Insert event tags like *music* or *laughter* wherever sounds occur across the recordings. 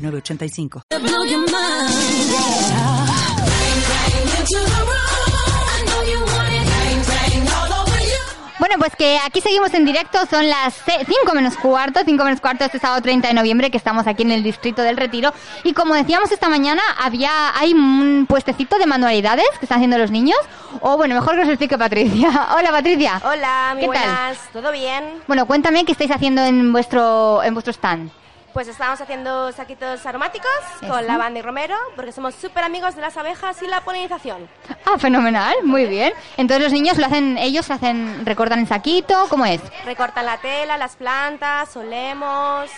906985. Bueno, pues que aquí seguimos en directo, son las 5 menos cuarto, 5 menos cuarto este sábado 30 de noviembre que estamos aquí en el distrito del Retiro y como decíamos esta mañana, había hay un puestecito de manualidades que están haciendo los niños o bueno, mejor que os explique Patricia. *laughs* Hola Patricia. Hola, muy ¿Qué tal? ¿todo bien? Bueno, cuéntame qué estáis haciendo en vuestro en vuestro stand. Pues estamos haciendo saquitos aromáticos Eso. con lavanda y romero porque somos súper amigos de las abejas y la polinización. Ah, fenomenal, muy bien. Entonces los niños lo hacen, ellos hacen, recortan en saquito, ¿cómo es? Recortan la tela, las plantas, solemos,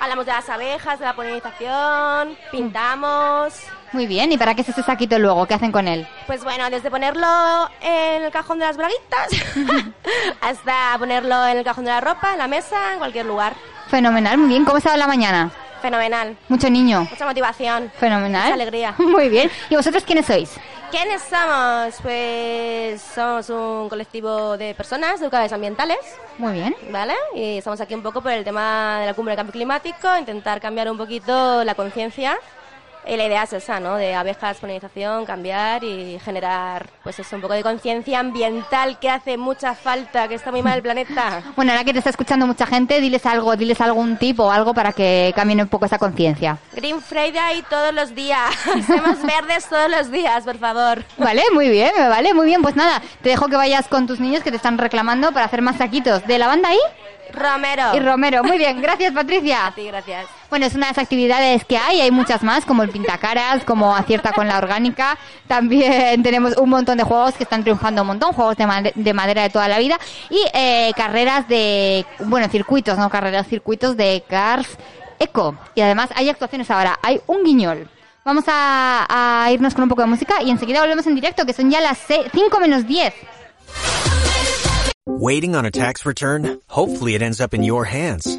hablamos de las abejas, de la polinización, pintamos. Muy bien, ¿y para qué es ese saquito luego? ¿Qué hacen con él? Pues bueno, desde ponerlo en el cajón de las braguitas *laughs* *laughs* hasta ponerlo en el cajón de la ropa, en la mesa, en cualquier lugar. Fenomenal, muy bien. ¿Cómo va la mañana? Fenomenal. Mucho niño. Mucha motivación. Fenomenal. Mucha alegría. *laughs* Muy bien. ¿Y vosotros quiénes sois? ¿Quiénes somos? Pues somos un colectivo de personas educadas ambientales, Muy bien. ¿vale? Y estamos aquí un poco por el tema de la cumbre del cambio climático, intentar cambiar un poquito la conciencia. Y la idea es esa, ¿no? De abejas, polinización, cambiar y generar, pues eso, un poco de conciencia ambiental que hace mucha falta, que está muy mal el planeta. *laughs* Bueno, ahora que te está escuchando mucha gente, diles algo, diles algún tip o algo para que cambien un poco esa conciencia. Green Friday todos los días. *laughs* Seamos verdes todos los días, por favor. Vale, muy bien, me vale, muy bien. Pues nada, te dejo que vayas con tus niños que te están reclamando para hacer más saquitos de lavanda ahí Romero. y romero. Muy bien, gracias Patricia. A ti, gracias. Bueno, es una de las actividades que hay, hay muchas más, como el pintacaras, como acierta con la orgánica. También *laughs* tenemos un montón de juegos que están triunfando un montón, juegos de, made- de madera de toda la vida y eh, carreras de, bueno, circuitos, no carreras, circuitos de cars eco. Y además hay actuaciones ahora, hay un guiñol. Vamos a, a irnos con un poco de música y enseguida volvemos en directo, que son ya las 5 menos 10. Waiting on a tax return? Hopefully it ends up in your hands.